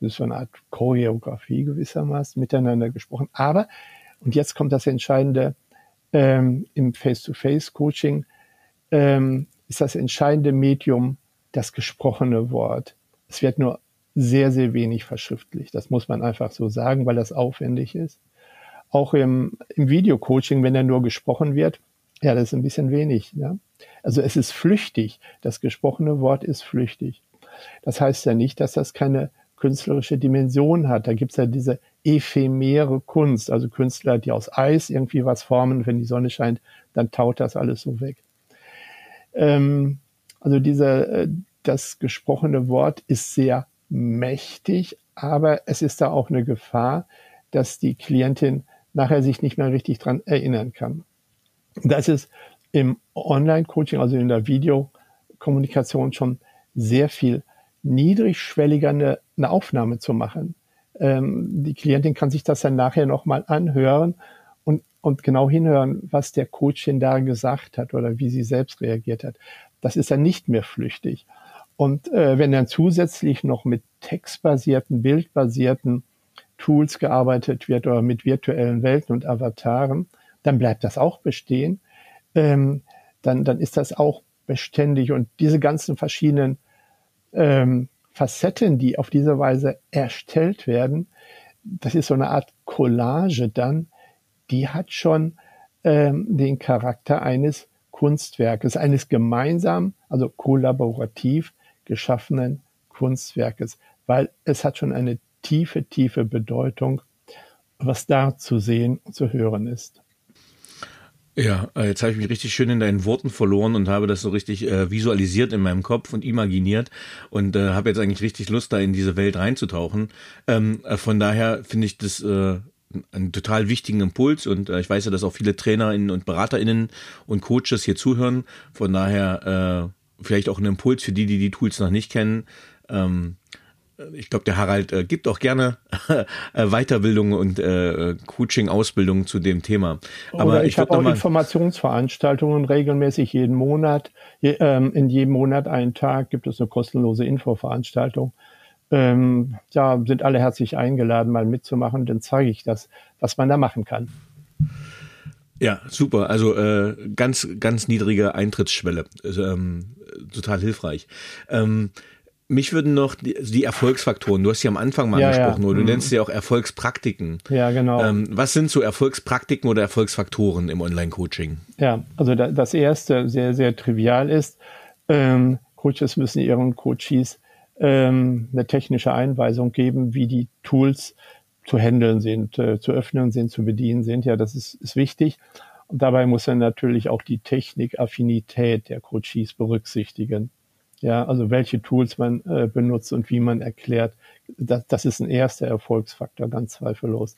ist so eine Art Choreografie gewissermaßen, miteinander gesprochen. Aber, und jetzt kommt das Entscheidende, ähm, im Face-to-Face-Coaching ähm, ist das entscheidende Medium das gesprochene Wort. Es wird nur sehr, sehr wenig verschriftlicht. Das muss man einfach so sagen, weil das aufwendig ist. Auch im, im Video-Coaching, wenn er nur gesprochen wird, ja, das ist ein bisschen wenig. Ja? Also es ist flüchtig. Das gesprochene Wort ist flüchtig. Das heißt ja nicht, dass das keine künstlerische Dimension hat. Da gibt's ja diese ephemere Kunst, also Künstler, die aus Eis irgendwie was formen, wenn die Sonne scheint, dann taut das alles so weg. Ähm, also dieser, äh, das gesprochene Wort ist sehr mächtig, aber es ist da auch eine Gefahr, dass die Klientin nachher sich nicht mehr richtig dran erinnern kann. Das ist im Online-Coaching, also in der Videokommunikation schon sehr viel niedrigschwelliger eine, eine Aufnahme zu machen. Ähm, die Klientin kann sich das dann nachher nochmal anhören und, und genau hinhören, was der Coachin da gesagt hat oder wie sie selbst reagiert hat. Das ist dann nicht mehr flüchtig. Und äh, wenn dann zusätzlich noch mit textbasierten, bildbasierten Tools gearbeitet wird oder mit virtuellen Welten und Avataren, dann bleibt das auch bestehen. Ähm, dann, dann ist das auch beständig. Und diese ganzen verschiedenen ähm, Facetten, die auf diese Weise erstellt werden, das ist so eine Art Collage dann, die hat schon ähm, den Charakter eines Kunstwerkes, eines gemeinsam, also kollaborativ geschaffenen Kunstwerkes, weil es hat schon eine tiefe, tiefe Bedeutung, was da zu sehen und zu hören ist. Ja, äh, jetzt habe ich mich richtig schön in deinen Worten verloren und habe das so richtig äh, visualisiert in meinem Kopf und imaginiert und äh, habe jetzt eigentlich richtig Lust, da in diese Welt reinzutauchen. Ähm, äh, von daher finde ich das äh, einen total wichtigen Impuls und äh, ich weiß ja, dass auch viele TrainerInnen und BeraterInnen und Coaches hier zuhören. Von daher äh, vielleicht auch ein Impuls für die, die die Tools noch nicht kennen. Ähm, ich glaube, der Harald äh, gibt auch gerne äh, Weiterbildung und äh, Coaching-Ausbildung zu dem Thema. Aber Oder ich, ich habe auch Informationsveranstaltungen regelmäßig jeden Monat. Je, ähm, in jedem Monat einen Tag gibt es eine kostenlose Infoveranstaltung. Ähm, ja, sind alle herzlich eingeladen, mal mitzumachen. Dann zeige ich das, was man da machen kann. Ja, super. Also äh, ganz, ganz niedrige Eintrittsschwelle. Ähm, total hilfreich. Ähm, mich würden noch die, die, Erfolgsfaktoren, du hast ja am Anfang mal ja, angesprochen, ja. oder du mhm. nennst sie auch Erfolgspraktiken. Ja, genau. Ähm, was sind so Erfolgspraktiken oder Erfolgsfaktoren im Online-Coaching? Ja, also da, das erste sehr, sehr trivial ist, ähm, Coaches müssen ihren Coaches ähm, eine technische Einweisung geben, wie die Tools zu handeln sind, äh, zu öffnen sind, zu bedienen sind. Ja, das ist, ist wichtig. Und dabei muss er natürlich auch die Technikaffinität der Coaches berücksichtigen. Ja, also welche Tools man äh, benutzt und wie man erklärt, das, das ist ein erster Erfolgsfaktor, ganz zweifellos.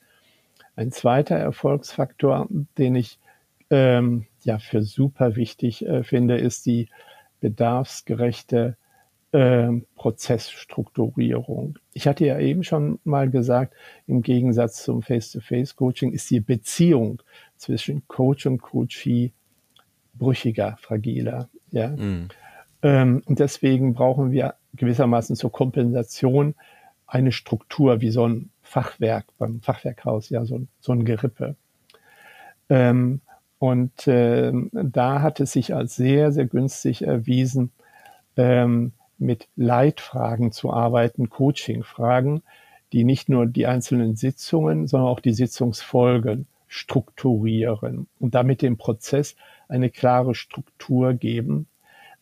Ein zweiter Erfolgsfaktor, den ich ähm, ja für super wichtig äh, finde, ist die bedarfsgerechte äh, Prozessstrukturierung. Ich hatte ja eben schon mal gesagt, im Gegensatz zum Face-to-Face-Coaching ist die Beziehung zwischen Coach und Coachee brüchiger, fragiler. Ja. Mm. Ähm, und deswegen brauchen wir gewissermaßen zur Kompensation eine Struktur wie so ein Fachwerk beim Fachwerkhaus, ja, so, so ein Gerippe. Ähm, und äh, da hat es sich als sehr, sehr günstig erwiesen, ähm, mit Leitfragen zu arbeiten, Coaching-Fragen, die nicht nur die einzelnen Sitzungen, sondern auch die Sitzungsfolgen strukturieren und damit dem Prozess eine klare Struktur geben,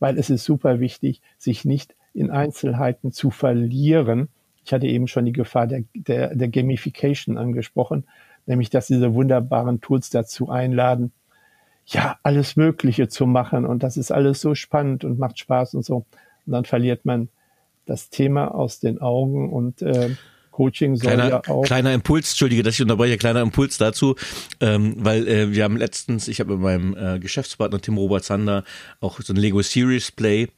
weil es ist super wichtig, sich nicht in Einzelheiten zu verlieren. Ich hatte eben schon die Gefahr der, der, der Gamification angesprochen, nämlich dass diese wunderbaren Tools dazu einladen, ja, alles Mögliche zu machen und das ist alles so spannend und macht Spaß und so. Und dann verliert man das Thema aus den Augen und äh, Coaching soll kleiner, ja auch. Kleiner Impuls, entschuldige, dass ich unterbreche, kleiner Impuls dazu, ähm, weil äh, wir haben letztens, ich habe mit meinem äh, Geschäftspartner Tim Robert Sander auch so ein Lego Series Play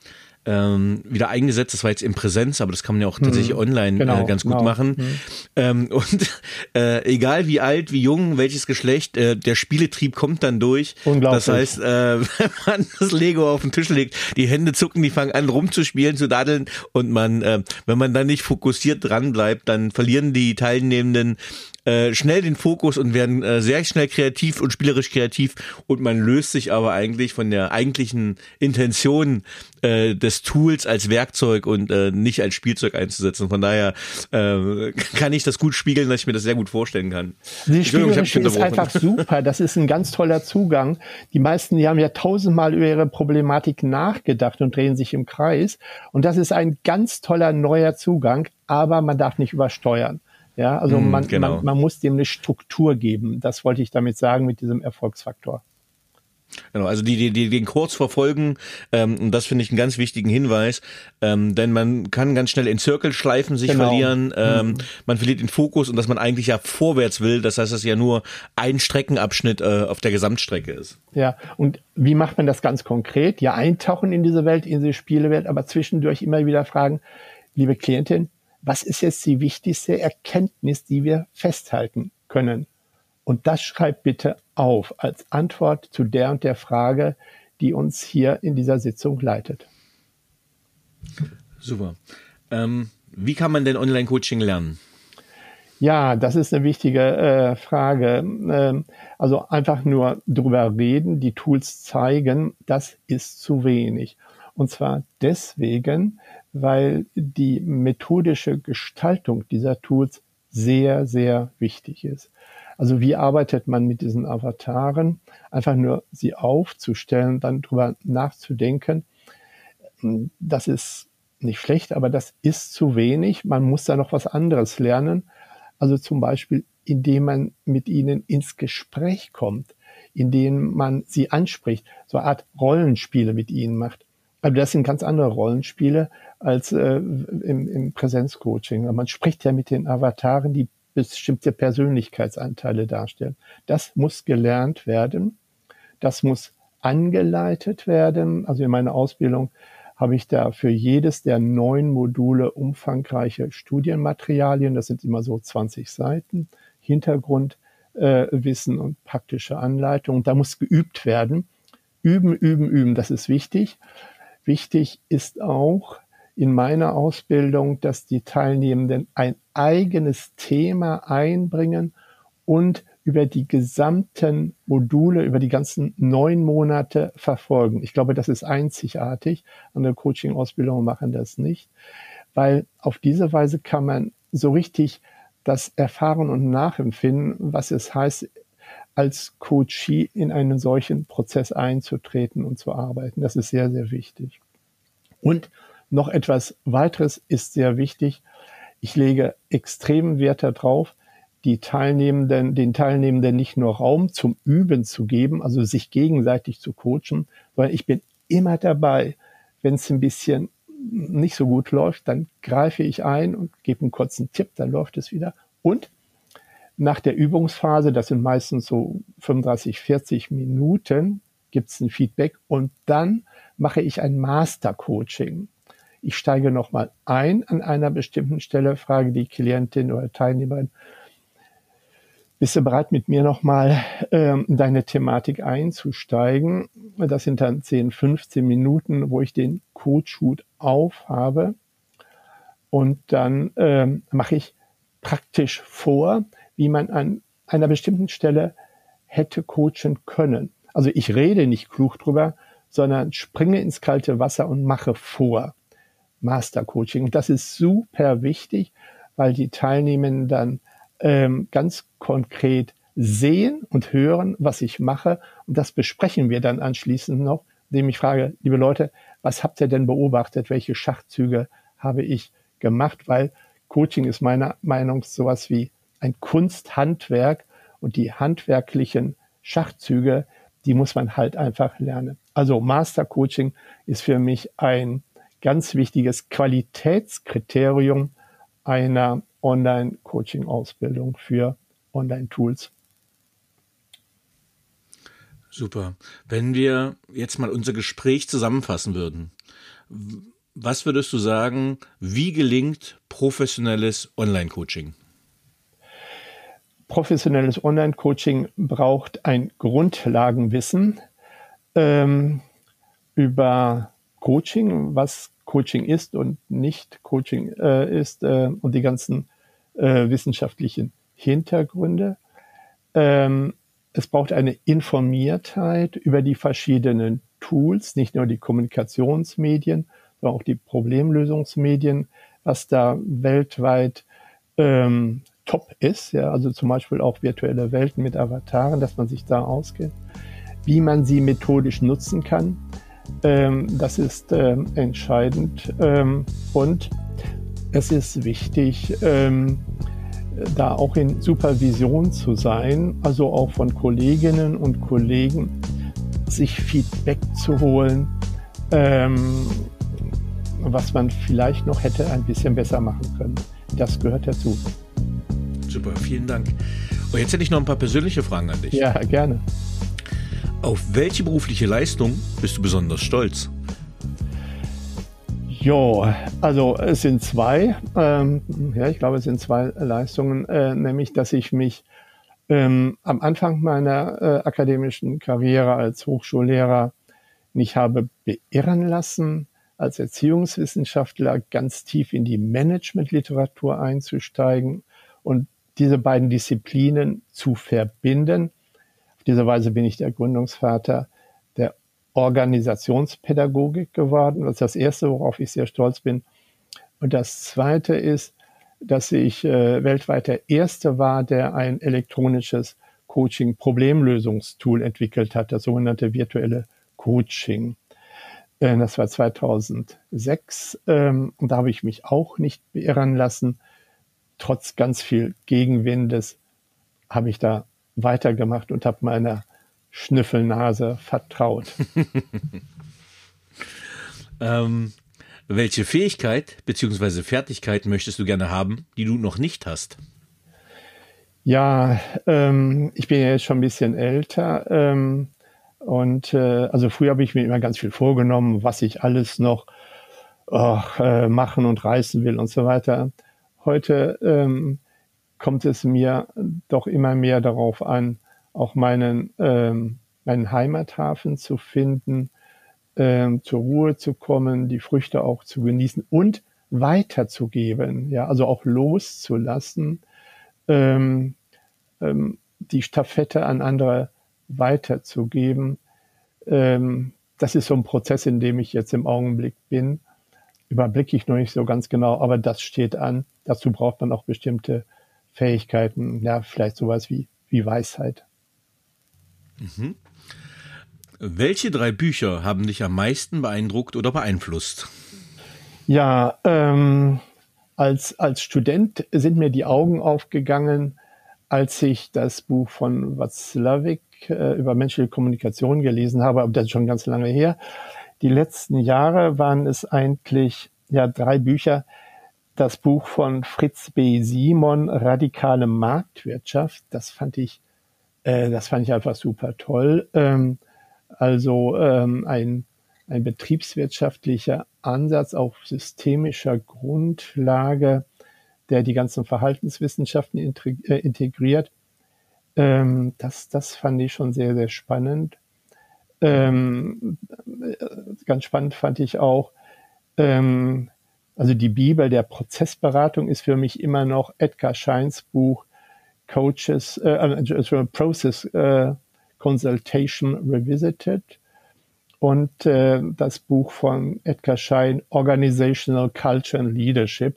ähm, wieder eingesetzt. Das war jetzt in Präsenz, aber das kann man ja auch tatsächlich mhm. online äh, genau, äh, ganz gut genau. machen. Mhm. Ähm, und äh, egal wie alt, wie jung, welches Geschlecht, äh, der Spieletrieb kommt dann durch. Unglaublich. Das heißt, äh, wenn man das Lego auf den Tisch legt, die Hände zucken, die fangen an rumzuspielen, zu daddeln und man, äh, wenn man dann nicht fokussiert dran bleibt, dann verlieren die Teilnehmenden schnell den Fokus und werden sehr schnell kreativ und spielerisch kreativ und man löst sich aber eigentlich von der eigentlichen Intention äh, des Tools als Werkzeug und äh, nicht als Spielzeug einzusetzen. Von daher äh, kann ich das gut spiegeln, dass ich mir das sehr gut vorstellen kann. Die spielerisch ist einfach super. Das ist ein ganz toller Zugang. Die meisten, die haben ja tausendmal über ihre Problematik nachgedacht und drehen sich im Kreis. Und das ist ein ganz toller neuer Zugang, aber man darf nicht übersteuern. Ja, also mm, man, genau. man, man muss dem eine Struktur geben. Das wollte ich damit sagen mit diesem Erfolgsfaktor. Genau, also die, die, die den Kurs verfolgen, ähm, und das finde ich einen ganz wichtigen Hinweis, ähm, denn man kann ganz schnell in Zirkelschleifen sich genau. verlieren, ähm, mhm. man verliert den Fokus und dass man eigentlich ja vorwärts will, das heißt, dass ja nur ein Streckenabschnitt äh, auf der Gesamtstrecke ist. Ja, und wie macht man das ganz konkret? Ja, eintauchen in diese Welt, in diese Spielewelt, aber zwischendurch immer wieder fragen, liebe Klientin, was ist jetzt die wichtigste Erkenntnis, die wir festhalten können? Und das schreibt bitte auf als Antwort zu der und der Frage, die uns hier in dieser Sitzung leitet. Super. Ähm, wie kann man denn Online-Coaching lernen? Ja, das ist eine wichtige äh, Frage. Ähm, also einfach nur drüber reden, die Tools zeigen, das ist zu wenig. Und zwar deswegen, weil die methodische Gestaltung dieser Tools sehr, sehr wichtig ist. Also wie arbeitet man mit diesen Avataren? Einfach nur sie aufzustellen, dann drüber nachzudenken. Das ist nicht schlecht, aber das ist zu wenig. Man muss da noch was anderes lernen. Also zum Beispiel, indem man mit ihnen ins Gespräch kommt, indem man sie anspricht, so eine Art Rollenspiele mit ihnen macht. Aber das sind ganz andere Rollenspiele als äh, im, im Präsenzcoaching. Man spricht ja mit den Avataren, die bestimmte Persönlichkeitsanteile darstellen. Das muss gelernt werden. Das muss angeleitet werden. Also in meiner Ausbildung habe ich da für jedes der neun Module umfangreiche Studienmaterialien. Das sind immer so 20 Seiten. Hintergrundwissen äh, und praktische Anleitung. Da muss geübt werden. Üben, üben, üben. Das ist wichtig. Wichtig ist auch, in meiner Ausbildung, dass die Teilnehmenden ein eigenes Thema einbringen und über die gesamten Module, über die ganzen neun Monate verfolgen. Ich glaube, das ist einzigartig. Andere Coaching-Ausbildungen machen das nicht, weil auf diese Weise kann man so richtig das erfahren und nachempfinden, was es heißt, als Coachie in einen solchen Prozess einzutreten und zu arbeiten. Das ist sehr, sehr wichtig. Und noch etwas weiteres ist sehr wichtig. Ich lege extremen Wert darauf, die Teilnehmenden, den Teilnehmenden nicht nur Raum zum Üben zu geben, also sich gegenseitig zu coachen, sondern ich bin immer dabei, wenn es ein bisschen nicht so gut läuft, dann greife ich ein und gebe einen kurzen Tipp, dann läuft es wieder. Und nach der Übungsphase, das sind meistens so 35, 40 Minuten, gibt es ein Feedback und dann mache ich ein Master-Coaching. Ich steige nochmal ein an einer bestimmten Stelle, frage die Klientin oder Teilnehmerin, bist du bereit, mit mir nochmal ähm, deine Thematik einzusteigen? Das sind dann 10, 15 Minuten, wo ich den Coachhut aufhabe. Und dann ähm, mache ich praktisch vor, wie man an einer bestimmten Stelle hätte coachen können. Also ich rede nicht klug drüber, sondern springe ins kalte Wasser und mache vor. Master Coaching. Und das ist super wichtig, weil die Teilnehmenden dann ähm, ganz konkret sehen und hören, was ich mache. Und das besprechen wir dann anschließend noch, indem ich frage, liebe Leute, was habt ihr denn beobachtet? Welche Schachzüge habe ich gemacht? Weil Coaching ist meiner Meinung nach sowas wie ein Kunsthandwerk und die handwerklichen Schachzüge, die muss man halt einfach lernen. Also Master Coaching ist für mich ein ganz wichtiges Qualitätskriterium einer Online-Coaching-Ausbildung für Online-Tools. Super. Wenn wir jetzt mal unser Gespräch zusammenfassen würden, was würdest du sagen, wie gelingt professionelles Online-Coaching? Professionelles Online-Coaching braucht ein Grundlagenwissen ähm, über Coaching, was Coaching ist und nicht Coaching äh, ist äh, und die ganzen äh, wissenschaftlichen Hintergründe. Ähm, es braucht eine Informiertheit über die verschiedenen Tools, nicht nur die Kommunikationsmedien, sondern auch die Problemlösungsmedien, was da weltweit ähm, top ist. Ja, also zum Beispiel auch virtuelle Welten mit Avataren, dass man sich da auskennt, wie man sie methodisch nutzen kann ähm, das ist ähm, entscheidend ähm, und es ist wichtig, ähm, da auch in Supervision zu sein, also auch von Kolleginnen und Kollegen sich Feedback zu holen, ähm, was man vielleicht noch hätte ein bisschen besser machen können. Das gehört dazu. Super, vielen Dank. Und jetzt hätte ich noch ein paar persönliche Fragen an dich. Ja, gerne. Auf welche berufliche Leistung bist du besonders stolz? Jo, also es sind zwei, ähm, ja, ich glaube, es sind zwei Leistungen, äh, nämlich, dass ich mich ähm, am Anfang meiner äh, akademischen Karriere als Hochschullehrer nicht habe beirren lassen, als Erziehungswissenschaftler ganz tief in die Managementliteratur einzusteigen und diese beiden Disziplinen zu verbinden. Auf diese Weise bin ich der Gründungsvater der Organisationspädagogik geworden. Das ist das Erste, worauf ich sehr stolz bin. Und das Zweite ist, dass ich äh, weltweit der Erste war, der ein elektronisches Coaching-Problemlösungstool entwickelt hat, das sogenannte virtuelle Coaching. Äh, das war 2006 ähm, und da habe ich mich auch nicht beirren lassen. Trotz ganz viel Gegenwindes habe ich da weitergemacht und habe meiner Schnüffelnase vertraut. ähm, welche Fähigkeit bzw. Fertigkeit möchtest du gerne haben, die du noch nicht hast? Ja, ähm, ich bin ja jetzt schon ein bisschen älter. Ähm, und äh, also früher habe ich mir immer ganz viel vorgenommen, was ich alles noch oh, äh, machen und reißen will und so weiter. Heute ähm, kommt es mir doch immer mehr darauf an, auch meinen, ähm, meinen Heimathafen zu finden, ähm, zur Ruhe zu kommen, die Früchte auch zu genießen und weiterzugeben, ja, also auch loszulassen, ähm, ähm, die Staffette an andere weiterzugeben. Ähm, das ist so ein Prozess, in dem ich jetzt im Augenblick bin. Überblicke ich noch nicht so ganz genau, aber das steht an. Dazu braucht man auch bestimmte Fähigkeiten, ja, vielleicht sowas wie, wie Weisheit. Mhm. Welche drei Bücher haben dich am meisten beeindruckt oder beeinflusst? Ja, ähm, als, als Student sind mir die Augen aufgegangen, als ich das Buch von Watzlawick äh, über menschliche Kommunikation gelesen habe, aber das ist schon ganz lange her. Die letzten Jahre waren es eigentlich ja drei Bücher. Das Buch von Fritz B. Simon, Radikale Marktwirtschaft, das fand ich, äh, das fand ich einfach super toll. Ähm, also ähm, ein, ein betriebswirtschaftlicher Ansatz auf systemischer Grundlage, der die ganzen Verhaltenswissenschaften äh, integriert. Ähm, das, das fand ich schon sehr, sehr spannend. Ähm, ganz spannend fand ich auch, ähm, also die Bibel der Prozessberatung ist für mich immer noch Edgar Scheins Buch Coaches, äh, also Process äh, Consultation Revisited und äh, das Buch von Edgar Schein Organizational Culture and Leadership.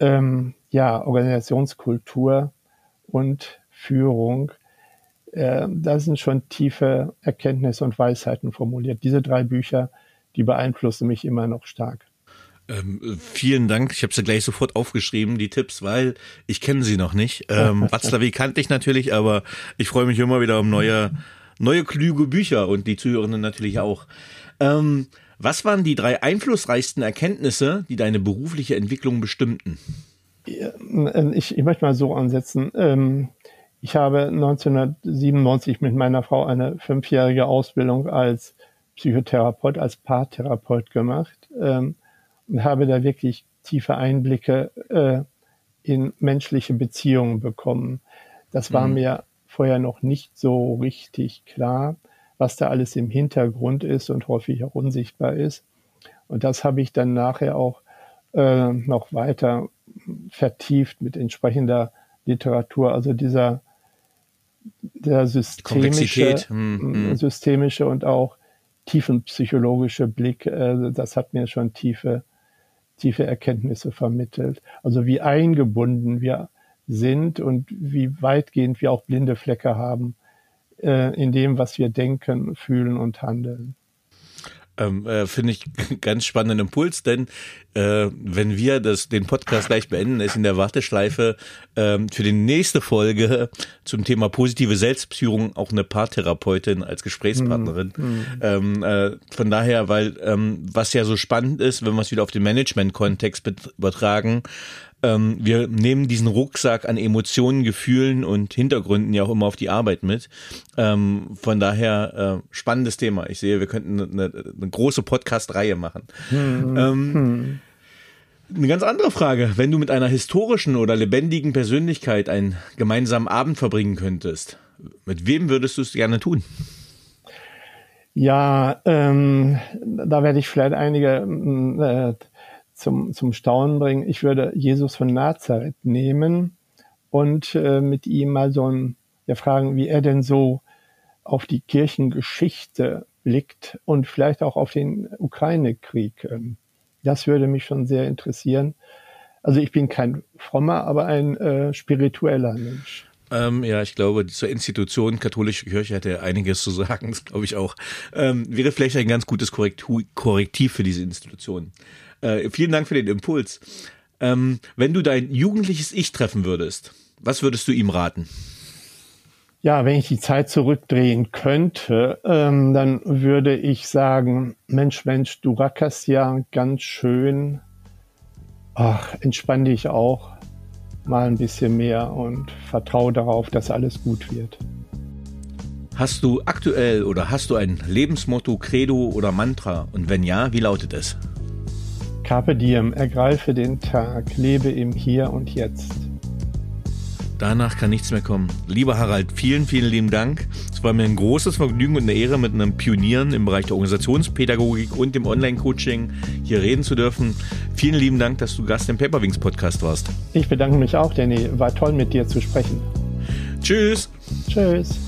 Ähm, ja, Organisationskultur und Führung. Äh, da sind schon tiefe Erkenntnisse und Weisheiten formuliert. Diese drei Bücher, die beeinflussen mich immer noch stark. Ähm, vielen Dank. Ich habe sie gleich sofort aufgeschrieben, die Tipps, weil ich kenne sie noch nicht. Ähm, kannte ich natürlich, aber ich freue mich immer wieder um neue, neue kluge Bücher und die Zuhörenden natürlich auch. Ähm, was waren die drei einflussreichsten Erkenntnisse, die deine berufliche Entwicklung bestimmten? Ich, ich möchte mal so ansetzen. Ähm, ich habe 1997 mit meiner Frau eine fünfjährige Ausbildung als Psychotherapeut, als Paartherapeut gemacht ähm, und habe da wirklich tiefe Einblicke äh, in menschliche Beziehungen bekommen. Das war mhm. mir vorher noch nicht so richtig klar, was da alles im Hintergrund ist und häufig auch unsichtbar ist. Und das habe ich dann nachher auch äh, noch weiter vertieft mit entsprechender Literatur. Also dieser der systemische, hm, hm. systemische und auch tiefenpsychologische Blick, äh, das hat mir schon tiefe, tiefe Erkenntnisse vermittelt. Also wie eingebunden wir sind und wie weitgehend wir auch blinde Flecke haben äh, in dem, was wir denken, fühlen und handeln. Ähm, äh, Finde ich ganz spannenden Impuls, denn äh, wenn wir das, den Podcast gleich beenden, ist in der Warteschleife äh, für die nächste Folge zum Thema positive Selbstführung auch eine Paartherapeutin als Gesprächspartnerin. Mhm. Ähm, äh, von daher, weil ähm, was ja so spannend ist, wenn wir es wieder auf den Management-Kontext übertragen, ähm, wir nehmen diesen Rucksack an Emotionen, Gefühlen und Hintergründen ja auch immer auf die Arbeit mit. Ähm, von daher äh, spannendes Thema. Ich sehe, wir könnten eine, eine große Podcast-Reihe machen. Hm. Ähm, hm. Eine ganz andere Frage. Wenn du mit einer historischen oder lebendigen Persönlichkeit einen gemeinsamen Abend verbringen könntest, mit wem würdest du es gerne tun? Ja, ähm, da werde ich vielleicht einige äh, zum, zum Staunen bringen. Ich würde Jesus von Nazareth nehmen und äh, mit ihm mal so ein, ja, fragen, wie er denn so auf die Kirchengeschichte blickt und vielleicht auch auf den Ukraine-Krieg. Ähm, das würde mich schon sehr interessieren. Also ich bin kein frommer, aber ein äh, spiritueller Mensch. Ähm, ja, ich glaube, zur Institution katholische Kirche hätte einiges zu sagen, das glaube ich auch. Ähm, wäre vielleicht ein ganz gutes Korrektiv für diese Institution. Äh, vielen Dank für den Impuls. Ähm, wenn du dein jugendliches Ich treffen würdest, was würdest du ihm raten? Ja, wenn ich die Zeit zurückdrehen könnte, ähm, dann würde ich sagen, Mensch, Mensch, du rackerst ja ganz schön. Ach, entspann dich auch mal ein bisschen mehr und vertraue darauf, dass alles gut wird. Hast du aktuell oder hast du ein Lebensmotto, Credo oder Mantra? Und wenn ja, wie lautet es? Carpe diem, ergreife den Tag, lebe im Hier und Jetzt. Danach kann nichts mehr kommen. Lieber Harald, vielen, vielen lieben Dank. Es war mir ein großes Vergnügen und eine Ehre, mit einem Pionieren im Bereich der Organisationspädagogik und dem Online-Coaching hier reden zu dürfen. Vielen lieben Dank, dass du Gast im Paperwings Podcast warst. Ich bedanke mich auch, Danny. War toll, mit dir zu sprechen. Tschüss. Tschüss.